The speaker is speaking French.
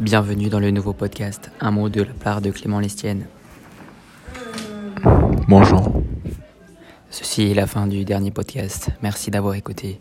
Bienvenue dans le nouveau podcast Un mot de la part de Clément Lestienne. Bonjour. Ceci est la fin du dernier podcast. Merci d'avoir écouté.